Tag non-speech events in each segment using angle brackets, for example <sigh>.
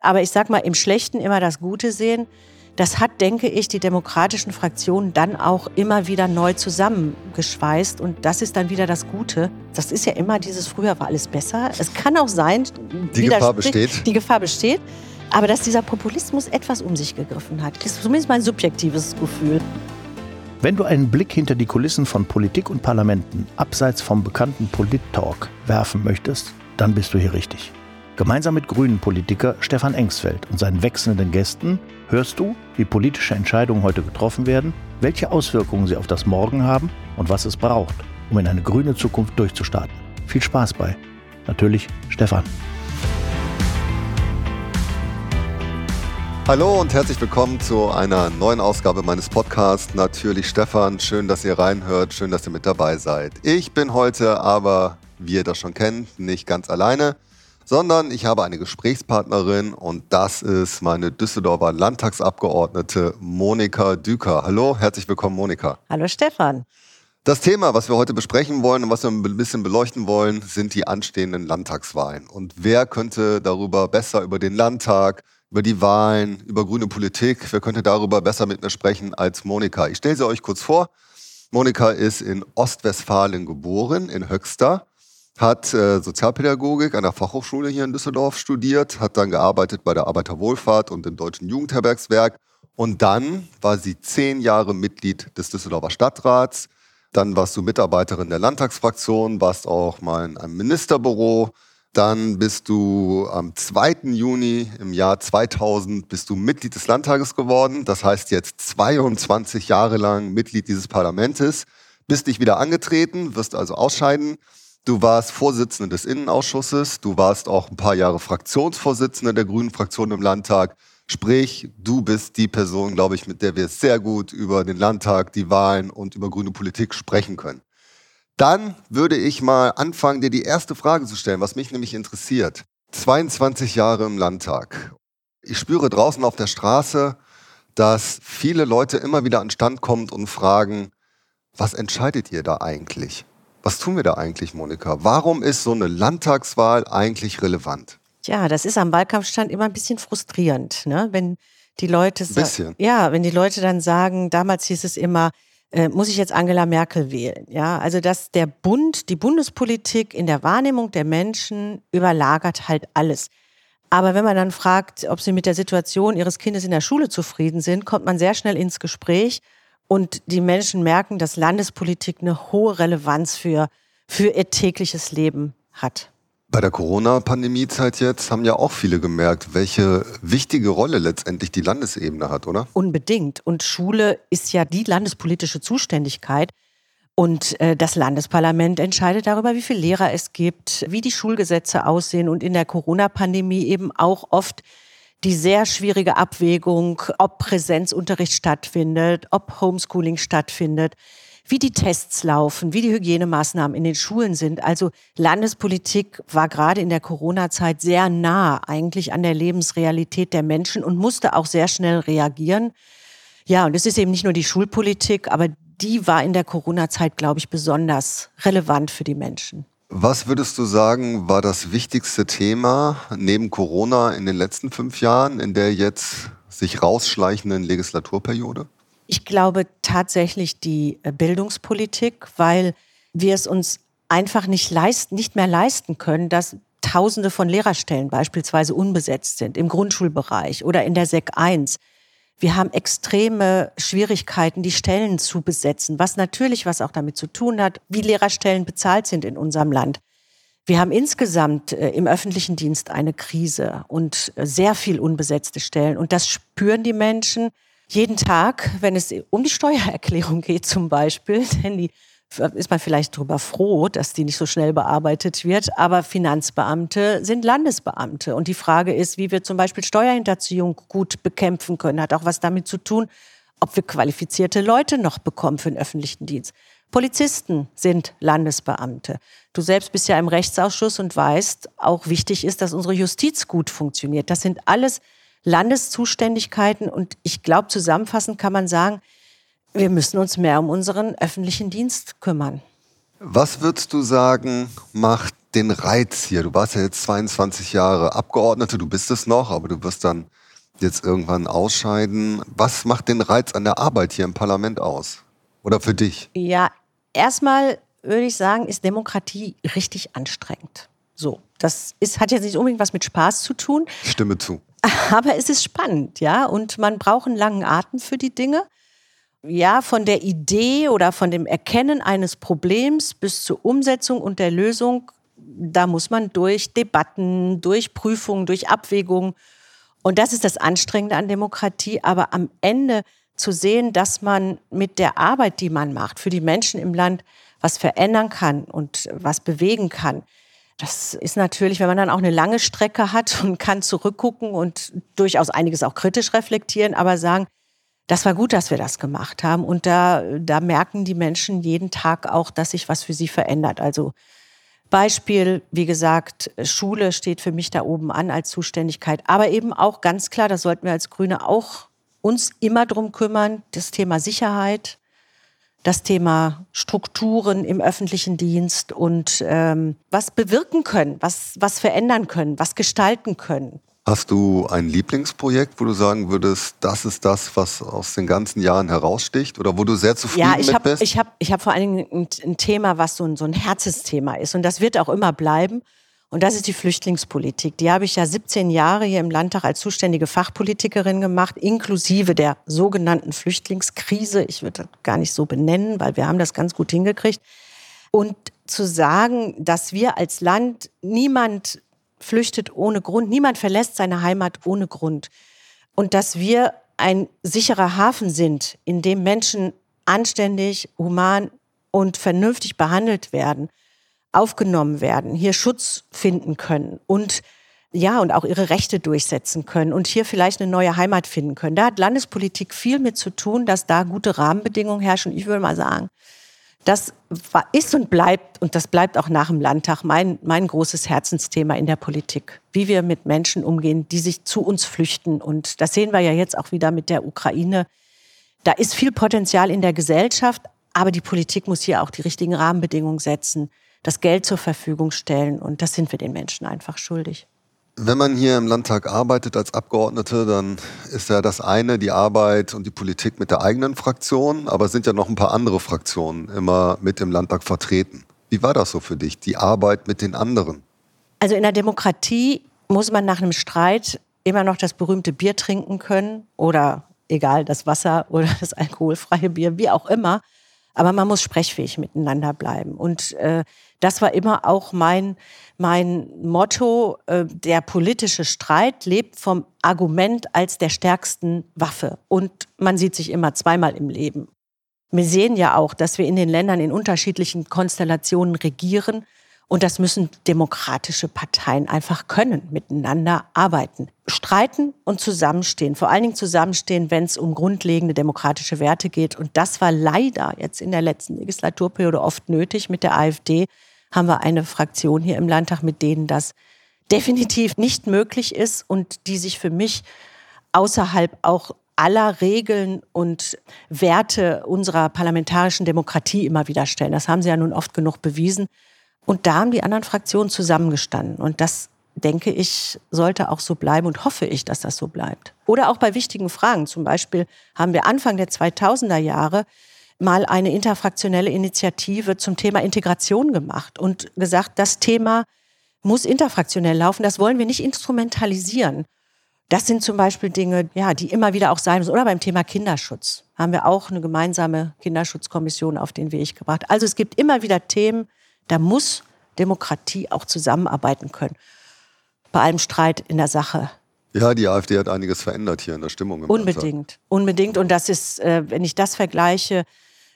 Aber ich sag mal, im Schlechten immer das Gute sehen. Das hat, denke ich, die demokratischen Fraktionen dann auch immer wieder neu zusammengeschweißt. Und das ist dann wieder das Gute. Das ist ja immer dieses, früher war alles besser. Es kann auch sein, die Gefahr besteht. Die Gefahr besteht. Aber dass dieser Populismus etwas um sich gegriffen hat, ist zumindest mein subjektives Gefühl. Wenn du einen Blick hinter die Kulissen von Politik und Parlamenten abseits vom bekannten Polit-Talk werfen möchtest, dann bist du hier richtig. Gemeinsam mit Grünen-Politiker Stefan Engsfeld und seinen wechselnden Gästen hörst du, wie politische Entscheidungen heute getroffen werden, welche Auswirkungen sie auf das Morgen haben und was es braucht, um in eine grüne Zukunft durchzustarten. Viel Spaß bei. Natürlich Stefan. Hallo und herzlich willkommen zu einer neuen Ausgabe meines Podcasts. Natürlich Stefan, schön, dass ihr reinhört, schön, dass ihr mit dabei seid. Ich bin heute aber, wie ihr das schon kennt, nicht ganz alleine, sondern ich habe eine Gesprächspartnerin und das ist meine Düsseldorfer Landtagsabgeordnete Monika Düker. Hallo, herzlich willkommen Monika. Hallo Stefan. Das Thema, was wir heute besprechen wollen und was wir ein bisschen beleuchten wollen, sind die anstehenden Landtagswahlen. Und wer könnte darüber besser über den Landtag, über die Wahlen, über grüne Politik. Wer könnte darüber besser mit mir sprechen als Monika? Ich stelle sie euch kurz vor. Monika ist in Ostwestfalen geboren, in Höxter, hat äh, Sozialpädagogik an der Fachhochschule hier in Düsseldorf studiert, hat dann gearbeitet bei der Arbeiterwohlfahrt und dem Deutschen Jugendherbergswerk. Und dann war sie zehn Jahre Mitglied des Düsseldorfer Stadtrats. Dann warst du Mitarbeiterin der Landtagsfraktion, warst auch mal in einem Ministerbüro, dann bist du am 2. Juni im Jahr 2000 bist du Mitglied des Landtages geworden. Das heißt jetzt 22 Jahre lang Mitglied dieses Parlamentes. Bist dich wieder angetreten, wirst also ausscheiden. Du warst Vorsitzende des Innenausschusses. Du warst auch ein paar Jahre Fraktionsvorsitzende der Grünen Fraktion im Landtag. Sprich, du bist die Person, glaube ich, mit der wir sehr gut über den Landtag, die Wahlen und über grüne Politik sprechen können. Dann würde ich mal anfangen, dir die erste Frage zu stellen, was mich nämlich interessiert. 22 Jahre im Landtag. Ich spüre draußen auf der Straße, dass viele Leute immer wieder an Stand kommen und fragen, was entscheidet ihr da eigentlich? Was tun wir da eigentlich, Monika? Warum ist so eine Landtagswahl eigentlich relevant? Ja, das ist am Wahlkampfstand immer ein bisschen frustrierend, ne? wenn die Leute bisschen. ja, wenn die Leute dann sagen, damals hieß es immer, äh, muss ich jetzt Angela Merkel wählen. Ja, also dass der Bund, die Bundespolitik in der Wahrnehmung der Menschen überlagert halt alles. Aber wenn man dann fragt, ob sie mit der Situation ihres Kindes in der Schule zufrieden sind, kommt man sehr schnell ins Gespräch und die Menschen merken, dass Landespolitik eine hohe Relevanz für, für ihr tägliches Leben hat. Bei der Corona-Pandemie-Zeit jetzt haben ja auch viele gemerkt, welche wichtige Rolle letztendlich die Landesebene hat, oder? Unbedingt. Und Schule ist ja die landespolitische Zuständigkeit. Und äh, das Landesparlament entscheidet darüber, wie viele Lehrer es gibt, wie die Schulgesetze aussehen und in der Corona-Pandemie eben auch oft die sehr schwierige Abwägung, ob Präsenzunterricht stattfindet, ob Homeschooling stattfindet wie die Tests laufen, wie die Hygienemaßnahmen in den Schulen sind. Also Landespolitik war gerade in der Corona-Zeit sehr nah eigentlich an der Lebensrealität der Menschen und musste auch sehr schnell reagieren. Ja, und es ist eben nicht nur die Schulpolitik, aber die war in der Corona-Zeit, glaube ich, besonders relevant für die Menschen. Was würdest du sagen, war das wichtigste Thema neben Corona in den letzten fünf Jahren in der jetzt sich rausschleichenden Legislaturperiode? Ich glaube tatsächlich die äh, Bildungspolitik, weil wir es uns einfach nicht leisten, nicht mehr leisten können, dass Tausende von Lehrerstellen beispielsweise unbesetzt sind im Grundschulbereich oder in der SEC 1. Wir haben extreme Schwierigkeiten, die Stellen zu besetzen, was natürlich was auch damit zu tun hat, wie Lehrerstellen bezahlt sind in unserem Land. Wir haben insgesamt äh, im öffentlichen Dienst eine Krise und äh, sehr viel unbesetzte Stellen. Und das spüren die Menschen jeden Tag, wenn es um die Steuererklärung <laughs> geht zum Beispiel, denn die ist man vielleicht darüber froh, dass die nicht so schnell bearbeitet wird. Aber Finanzbeamte sind Landesbeamte. Und die Frage ist, wie wir zum Beispiel Steuerhinterziehung gut bekämpfen können, hat auch was damit zu tun, ob wir qualifizierte Leute noch bekommen für den öffentlichen Dienst. Polizisten sind Landesbeamte. Du selbst bist ja im Rechtsausschuss und weißt, auch wichtig ist, dass unsere Justiz gut funktioniert. Das sind alles Landeszuständigkeiten. Und ich glaube, zusammenfassend kann man sagen, wir müssen uns mehr um unseren öffentlichen Dienst kümmern. Was würdest du sagen, macht den Reiz hier? Du warst ja jetzt 22 Jahre Abgeordnete, du bist es noch, aber du wirst dann jetzt irgendwann ausscheiden. Was macht den Reiz an der Arbeit hier im Parlament aus? Oder für dich? Ja, erstmal würde ich sagen, ist Demokratie richtig anstrengend. So, das ist, hat jetzt nicht unbedingt was mit Spaß zu tun. Ich stimme zu. <laughs> Aber es ist spannend, ja, und man braucht einen langen Atem für die Dinge. Ja, von der Idee oder von dem Erkennen eines Problems bis zur Umsetzung und der Lösung, da muss man durch Debatten, durch Prüfungen, durch Abwägungen. Und das ist das Anstrengende an Demokratie. Aber am Ende zu sehen, dass man mit der Arbeit, die man macht, für die Menschen im Land was verändern kann und was bewegen kann, das ist natürlich, wenn man dann auch eine lange Strecke hat und kann zurückgucken und durchaus einiges auch kritisch reflektieren, aber sagen, das war gut, dass wir das gemacht haben. Und da, da merken die Menschen jeden Tag auch, dass sich was für sie verändert. Also Beispiel, wie gesagt, Schule steht für mich da oben an als Zuständigkeit. Aber eben auch ganz klar, das sollten wir als Grüne auch uns immer drum kümmern, das Thema Sicherheit, das Thema Strukturen im öffentlichen Dienst und ähm, was bewirken können, was, was verändern können, was gestalten können. Hast du ein Lieblingsprojekt, wo du sagen würdest, das ist das, was aus den ganzen Jahren heraussticht oder wo du sehr zufrieden ja, ich hab, bist? Ich habe ich hab vor allen Dingen ein, ein Thema, was so ein, so ein Herzensthema ist und das wird auch immer bleiben. Und das ist die Flüchtlingspolitik. Die habe ich ja 17 Jahre hier im Landtag als zuständige Fachpolitikerin gemacht, inklusive der sogenannten Flüchtlingskrise. Ich würde das gar nicht so benennen, weil wir haben das ganz gut hingekriegt. Und zu sagen, dass wir als Land, niemand flüchtet ohne Grund, niemand verlässt seine Heimat ohne Grund. Und dass wir ein sicherer Hafen sind, in dem Menschen anständig, human und vernünftig behandelt werden aufgenommen werden, hier Schutz finden können und ja, und auch ihre Rechte durchsetzen können und hier vielleicht eine neue Heimat finden können. Da hat Landespolitik viel mit zu tun, dass da gute Rahmenbedingungen herrschen. Ich würde mal sagen, das ist und bleibt, und das bleibt auch nach dem Landtag, mein, mein großes Herzensthema in der Politik. Wie wir mit Menschen umgehen, die sich zu uns flüchten. Und das sehen wir ja jetzt auch wieder mit der Ukraine. Da ist viel Potenzial in der Gesellschaft, aber die Politik muss hier auch die richtigen Rahmenbedingungen setzen das Geld zur Verfügung stellen. Und das sind wir den Menschen einfach schuldig. Wenn man hier im Landtag arbeitet als Abgeordnete, dann ist ja das eine die Arbeit und die Politik mit der eigenen Fraktion, aber es sind ja noch ein paar andere Fraktionen immer mit im Landtag vertreten. Wie war das so für dich, die Arbeit mit den anderen? Also in der Demokratie muss man nach einem Streit immer noch das berühmte Bier trinken können oder egal, das Wasser oder <laughs> das alkoholfreie Bier, wie auch immer. Aber man muss sprechfähig miteinander bleiben. Und äh, das war immer auch mein, mein Motto. Äh, der politische Streit lebt vom Argument als der stärksten Waffe. Und man sieht sich immer zweimal im Leben. Wir sehen ja auch, dass wir in den Ländern in unterschiedlichen Konstellationen regieren und das müssen demokratische Parteien einfach können, miteinander arbeiten. Streiten und zusammenstehen. Vor allen Dingen zusammenstehen, wenn es um grundlegende demokratische Werte geht. Und das war leider jetzt in der letzten Legislaturperiode oft nötig. Mit der AfD haben wir eine Fraktion hier im Landtag, mit denen das definitiv nicht möglich ist und die sich für mich außerhalb auch aller Regeln und Werte unserer parlamentarischen Demokratie immer wieder stellen. Das haben sie ja nun oft genug bewiesen. Und da haben die anderen Fraktionen zusammengestanden. Und das, denke ich, sollte auch so bleiben und hoffe ich, dass das so bleibt. Oder auch bei wichtigen Fragen. Zum Beispiel haben wir Anfang der 2000er Jahre mal eine interfraktionelle Initiative zum Thema Integration gemacht und gesagt, das Thema muss interfraktionell laufen. Das wollen wir nicht instrumentalisieren. Das sind zum Beispiel Dinge, ja, die immer wieder auch sein müssen. Oder beim Thema Kinderschutz haben wir auch eine gemeinsame Kinderschutzkommission auf den Weg gebracht. Also es gibt immer wieder Themen, da muss Demokratie auch zusammenarbeiten können. Bei allem Streit in der Sache. Ja, die AfD hat einiges verändert hier in der Stimmung. Unbedingt, Landtag. unbedingt. Und das ist, äh, wenn ich das vergleiche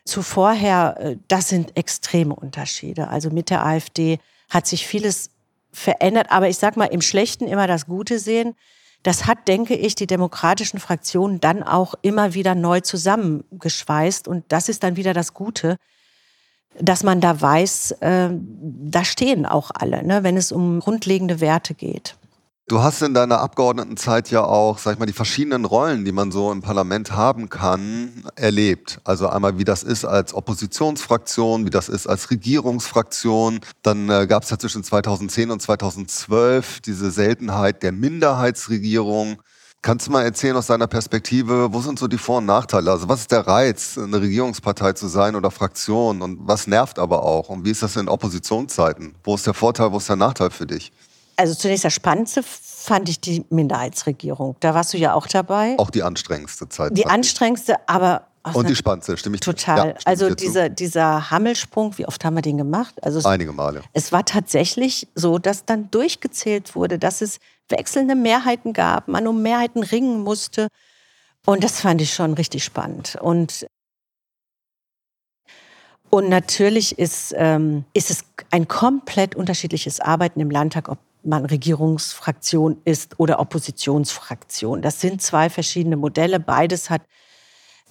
zu vorher, äh, das sind extreme Unterschiede. Also mit der AfD hat sich vieles verändert, aber ich sage mal im Schlechten immer das Gute sehen. Das hat, denke ich, die demokratischen Fraktionen dann auch immer wieder neu zusammengeschweißt und das ist dann wieder das Gute dass man da weiß, äh, da stehen auch alle, ne, wenn es um grundlegende Werte geht. Du hast in deiner Abgeordnetenzeit ja auch, sag ich mal, die verschiedenen Rollen, die man so im Parlament haben kann, erlebt. Also einmal, wie das ist als Oppositionsfraktion, wie das ist als Regierungsfraktion. Dann äh, gab es ja zwischen 2010 und 2012 diese Seltenheit der Minderheitsregierung. Kannst du mal erzählen aus deiner Perspektive, wo sind so die Vor- und Nachteile? Also was ist der Reiz, eine Regierungspartei zu sein oder Fraktion? Und was nervt aber auch? Und wie ist das in Oppositionszeiten? Wo ist der Vorteil, wo ist der Nachteil für dich? Also zunächst das Spannendste fand ich die Minderheitsregierung. Da warst du ja auch dabei. Auch die anstrengendste Zeit. Die anstrengendste, aber und die spannendste, stimme ich Total. Ja, also dieser, dieser Hammelsprung, wie oft haben wir den gemacht? Also Einige Male. Es war tatsächlich so, dass dann durchgezählt wurde, dass es wechselnde Mehrheiten gab, man um Mehrheiten ringen musste. Und das fand ich schon richtig spannend. Und, und natürlich ist, ähm, ist es ein komplett unterschiedliches Arbeiten im Landtag, ob man Regierungsfraktion ist oder Oppositionsfraktion. Das sind zwei verschiedene Modelle. Beides hat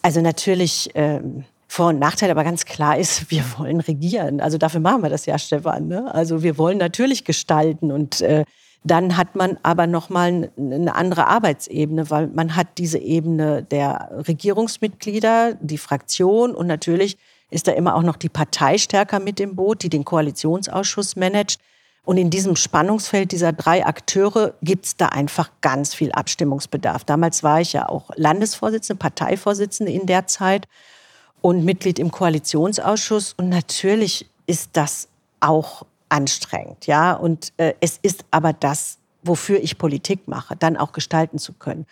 also natürlich ähm, vor- und Nachteil, aber ganz klar ist, <laughs> wir wollen regieren. Also dafür machen wir das ja, Stefan. Ne? Also wir wollen natürlich gestalten und äh, dann hat man aber noch mal eine andere Arbeitsebene, weil man hat diese Ebene der Regierungsmitglieder, die Fraktion und natürlich ist da immer auch noch die Partei stärker mit im Boot, die den Koalitionsausschuss managt. Und in diesem Spannungsfeld dieser drei Akteure gibt es da einfach ganz viel Abstimmungsbedarf. Damals war ich ja auch Landesvorsitzende, Parteivorsitzende in der Zeit und Mitglied im Koalitionsausschuss. Und natürlich ist das auch anstrengend, ja. Und äh, es ist aber das, wofür ich Politik mache, dann auch gestalten zu können.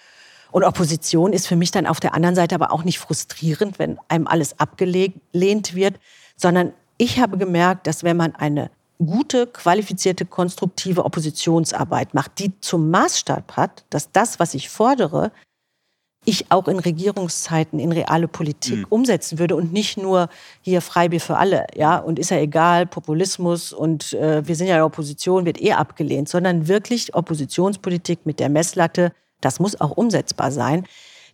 Und Opposition ist für mich dann auf der anderen Seite aber auch nicht frustrierend, wenn einem alles abgelehnt wird, sondern ich habe gemerkt, dass wenn man eine gute, qualifizierte, konstruktive Oppositionsarbeit macht, die zum Maßstab hat, dass das, was ich fordere, ich auch in Regierungszeiten in reale Politik mhm. umsetzen würde und nicht nur hier Freibier für alle, ja, und ist ja egal, Populismus und äh, wir sind ja in der Opposition, wird eh abgelehnt, sondern wirklich Oppositionspolitik mit der Messlatte, das muss auch umsetzbar sein,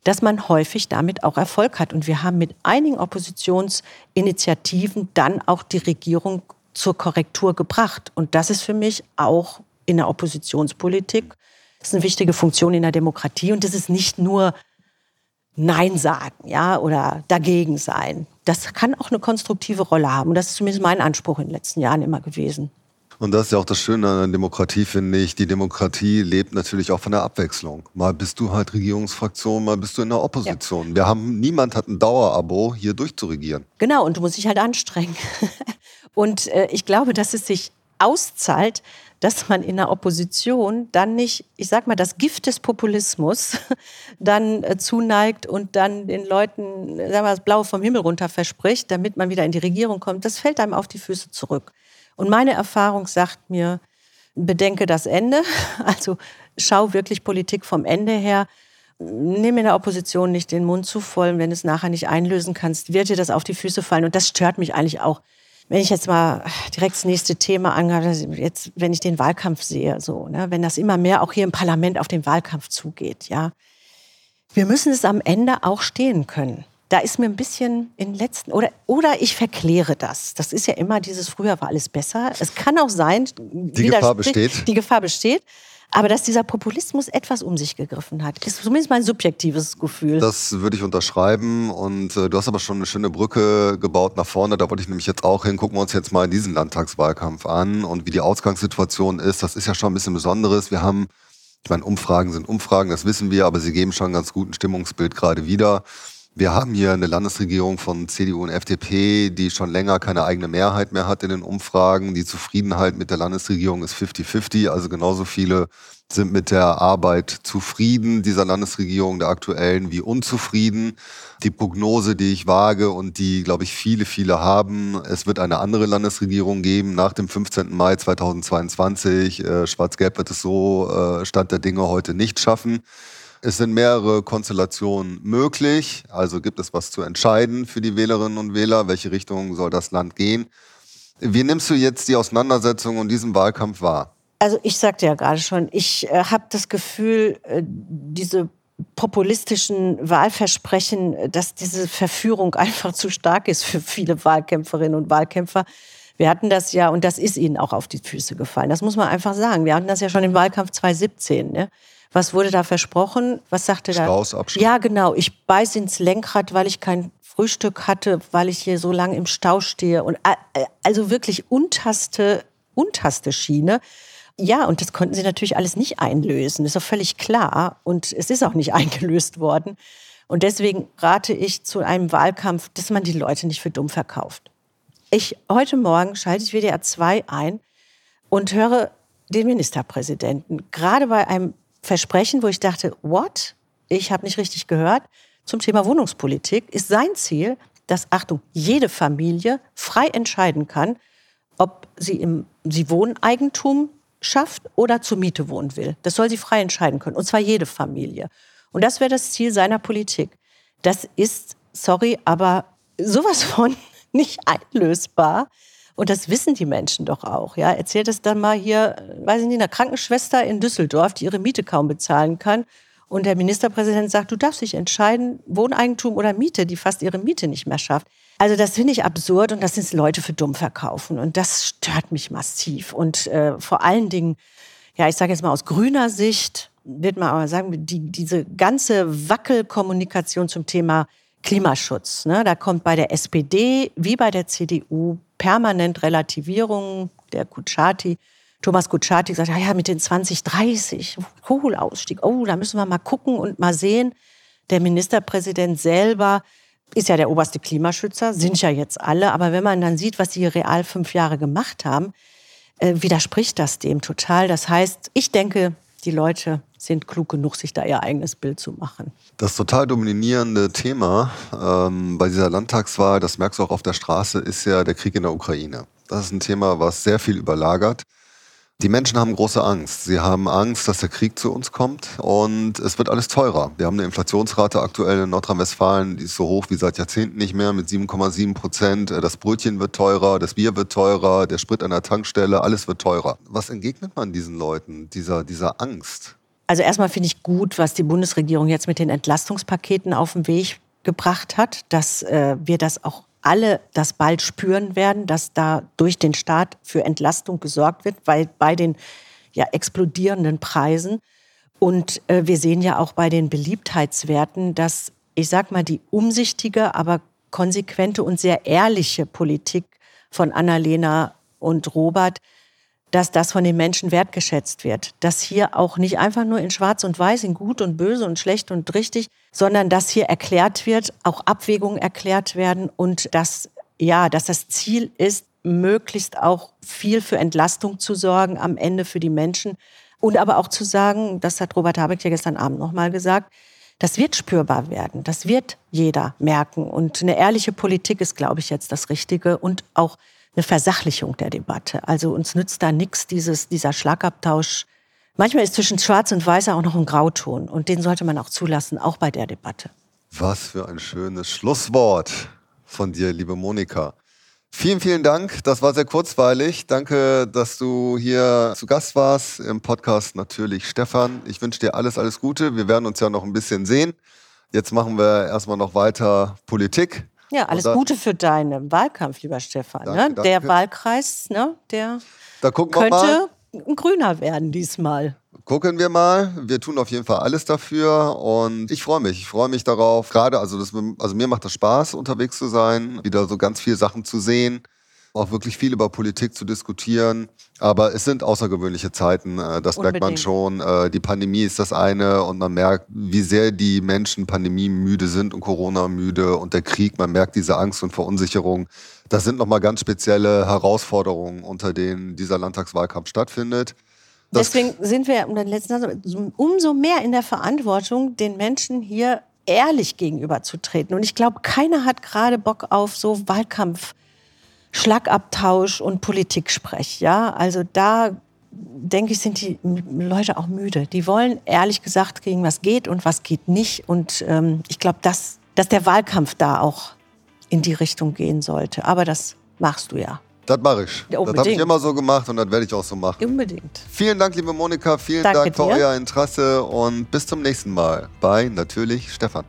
dass man häufig damit auch Erfolg hat. Und wir haben mit einigen Oppositionsinitiativen dann auch die Regierung zur Korrektur gebracht. Und das ist für mich auch in der Oppositionspolitik das ist eine wichtige Funktion in der Demokratie. Und das ist nicht nur Nein sagen, ja, oder dagegen sein. Das kann auch eine konstruktive Rolle haben. Das ist zumindest mein Anspruch in den letzten Jahren immer gewesen. Und das ist ja auch das Schöne an der Demokratie, finde ich. Die Demokratie lebt natürlich auch von der Abwechslung. Mal bist du halt Regierungsfraktion, mal bist du in der Opposition. Ja. Wir haben, niemand hat ein Dauerabo, hier durchzuregieren. Genau, und du musst dich halt anstrengen. <laughs> Und äh, ich glaube, dass es sich auszahlt, dass man in der Opposition dann nicht, ich sag mal, das Gift des Populismus <laughs> dann äh, zuneigt und dann den Leuten, sagen wir, das Blaue vom Himmel runter verspricht, damit man wieder in die Regierung kommt. Das fällt einem auf die Füße zurück. Und meine Erfahrung sagt mir, bedenke das Ende. <laughs> Also schau wirklich Politik vom Ende her. Nimm in der Opposition nicht den Mund zu voll. Wenn du es nachher nicht einlösen kannst, wird dir das auf die Füße fallen. Und das stört mich eigentlich auch wenn ich jetzt mal direkt das nächste Thema angehe, jetzt, wenn ich den Wahlkampf sehe, so, ne, wenn das immer mehr auch hier im Parlament auf den Wahlkampf zugeht, ja. Wir müssen es am Ende auch stehen können. Da ist mir ein bisschen in letzten, oder, oder ich verkläre das. Das ist ja immer dieses, früher war alles besser. Es kann auch sein, die Gefahr besteht. Die Gefahr besteht. Aber dass dieser Populismus etwas um sich gegriffen hat, ist zumindest mein subjektives Gefühl. Das würde ich unterschreiben. Und äh, du hast aber schon eine schöne Brücke gebaut nach vorne. Da wollte ich nämlich jetzt auch hin. Gucken wir uns jetzt mal diesen Landtagswahlkampf an und wie die Ausgangssituation ist. Das ist ja schon ein bisschen Besonderes. Wir haben, ich meine, Umfragen sind Umfragen, das wissen wir, aber sie geben schon ein ganz guten Stimmungsbild gerade wieder. Wir haben hier eine Landesregierung von CDU und FDP, die schon länger keine eigene Mehrheit mehr hat in den Umfragen. Die Zufriedenheit mit der Landesregierung ist 50-50, also genauso viele sind mit der Arbeit zufrieden dieser Landesregierung, der aktuellen, wie unzufrieden. Die Prognose, die ich wage und die, glaube ich, viele, viele haben, es wird eine andere Landesregierung geben nach dem 15. Mai 2022. Äh, Schwarz-Gelb wird es so äh, Stand der Dinge heute nicht schaffen. Es sind mehrere Konstellationen möglich. Also gibt es was zu entscheiden für die Wählerinnen und Wähler. Welche Richtung soll das Land gehen? Wie nimmst du jetzt die Auseinandersetzung und diesen Wahlkampf wahr? Also ich sagte ja gerade schon, ich äh, habe das Gefühl, äh, diese populistischen Wahlversprechen, dass diese Verführung <laughs> einfach zu stark ist für viele Wahlkämpferinnen und Wahlkämpfer Wir hatten das ja, und das ist ihnen auch auf die Füße gefallen. Das muss man einfach sagen. Wir hatten das ja schon im Wahlkampf 2017. Ne? Was wurde da versprochen? Was sagte da? Stausabschluss. Ja, genau. Ich beiß ins Lenkrad, weil ich kein Frühstück hatte, weil ich hier so lange im Stau stehe. Und äh, also wirklich unterste, unterste Schiene. Ja, und das konnten sie natürlich alles nicht einlösen. Das ist doch völlig klar. Und es ist auch nicht <laughs> eingelöst worden. Und deswegen rate ich zu einem Wahlkampf, dass man die Leute nicht für dumm verkauft. Ich, heute Morgen schalte ich WDR 2 ein und höre den Ministerpräsidenten. Gerade bei einem Versprechen, wo ich dachte, what? Ich habe nicht richtig gehört. Zum Thema Wohnungspolitik ist sein Ziel, dass, Achtung, jede Familie frei entscheiden kann, ob sie im sie Wohneigentum schafft oder zur Miete wohnen will. Das soll sie frei entscheiden können. Und zwar jede Familie. Und das wäre das Ziel seiner Politik. Das ist, sorry, aber sowas von <laughs> nicht einlösbar. Und das wissen die Menschen doch auch. Ja, erzählt es dann mal hier, weiß ich nicht, einer Krankenschwester in Düsseldorf, die ihre Miete kaum bezahlen kann. Und der Ministerpräsident sagt, du darfst dich entscheiden, Wohneigentum oder Miete, die fast ihre Miete nicht mehr schafft. Also das finde ich absurd und das sind Leute für dumm verkaufen. Und das stört mich massiv. Und äh, vor allen Dingen, ja, ich sage jetzt mal aus grüner Sicht, wird man aber sagen, die, diese ganze Wackelkommunikation zum Thema Klimaschutz, ne, da kommt bei der SPD wie bei der CDU permanent Relativierung. Der Kutschaty, Thomas Kutschaty sagt, ja, ja, mit den 2030, Kohleausstieg, oh, da müssen wir mal gucken und mal sehen. Der Ministerpräsident selber ist ja der oberste Klimaschützer, sind ja jetzt alle. Aber wenn man dann sieht, was sie real fünf Jahre gemacht haben, äh, widerspricht das dem total. Das heißt, ich denke, die Leute sind klug genug, sich da ihr eigenes Bild zu machen. Das total dominierende Thema ähm, bei dieser Landtagswahl, das merkst du auch auf der Straße, ist ja der Krieg in der Ukraine. Das ist ein Thema, was sehr viel überlagert. Die Menschen haben große Angst. Sie haben Angst, dass der Krieg zu uns kommt und es wird alles teurer. Wir haben eine Inflationsrate aktuell in Nordrhein-Westfalen, die ist so hoch wie seit Jahrzehnten nicht mehr mit 7,7 Prozent. Das Brötchen wird teurer, das Bier wird teurer, der Sprit an der Tankstelle, alles wird teurer. Was entgegnet man diesen Leuten, dieser, dieser Angst? Also erstmal finde ich gut, was die Bundesregierung jetzt mit den Entlastungspaketen auf den Weg gebracht hat, dass äh, wir das auch alle das bald spüren werden, dass da durch den Staat für Entlastung gesorgt wird, weil bei den ja, explodierenden Preisen. Und äh, wir sehen ja auch bei den Beliebtheitswerten, dass, ich sag mal, die umsichtige, aber konsequente und sehr ehrliche Politik von Annalena und Robert dass das von den Menschen wertgeschätzt wird. Dass hier auch nicht einfach nur in Schwarz und Weiß, in Gut und Böse und Schlecht und Richtig, sondern dass hier erklärt wird, auch Abwägungen erklärt werden und dass, ja, dass das Ziel ist, möglichst auch viel für Entlastung zu sorgen am Ende für die Menschen. Und aber auch zu sagen, das hat Robert Habeck ja gestern Abend nochmal gesagt, das wird spürbar werden, das wird jeder merken. Und eine ehrliche Politik ist, glaube ich, jetzt das Richtige. Und auch eine Versachlichung der Debatte. Also uns nützt da nichts, dieser Schlagabtausch. Manchmal ist zwischen Schwarz und Weiß auch noch ein Grauton und den sollte man auch zulassen, auch bei der Debatte. Was für ein schönes Schlusswort von dir, liebe Monika. Vielen, vielen Dank. Das war sehr kurzweilig. Danke, dass du hier zu Gast warst. Im Podcast natürlich Stefan. Ich wünsche dir alles, alles Gute. Wir werden uns ja noch ein bisschen sehen. Jetzt machen wir erstmal noch weiter Politik. Ja, alles dann, Gute für deinen Wahlkampf, lieber Stefan. Danke, ne? Der danke. Wahlkreis, ne, der könnte ein grüner werden diesmal. Gucken wir mal. Wir tun auf jeden Fall alles dafür und ich freue mich. Ich freue mich darauf. Gerade, also, das, also mir macht das Spaß, unterwegs zu sein, wieder so ganz viele Sachen zu sehen auch wirklich viel über Politik zu diskutieren. Aber es sind außergewöhnliche Zeiten, äh, das Unbedingt. merkt man schon. Äh, die Pandemie ist das eine und man merkt, wie sehr die Menschen pandemiemüde sind und Corona-müde und der Krieg. Man merkt diese Angst und Verunsicherung. Das sind nochmal ganz spezielle Herausforderungen, unter denen dieser Landtagswahlkampf stattfindet. Das Deswegen sind wir umso mehr in der Verantwortung, den Menschen hier ehrlich gegenüberzutreten. Und ich glaube, keiner hat gerade Bock auf so Wahlkampf. Schlagabtausch und Politiksprech. Ja, also da denke ich, sind die Leute auch müde. Die wollen ehrlich gesagt kriegen, was geht und was geht nicht. Und ähm, ich glaube, dass, dass der Wahlkampf da auch in die Richtung gehen sollte. Aber das machst du ja. Das mache ich. Ja, das habe ich immer so gemacht und das werde ich auch so machen. Unbedingt. Vielen Dank, liebe Monika. Vielen Danke Dank für dir. euer Interesse und bis zum nächsten Mal bei natürlich Stefan.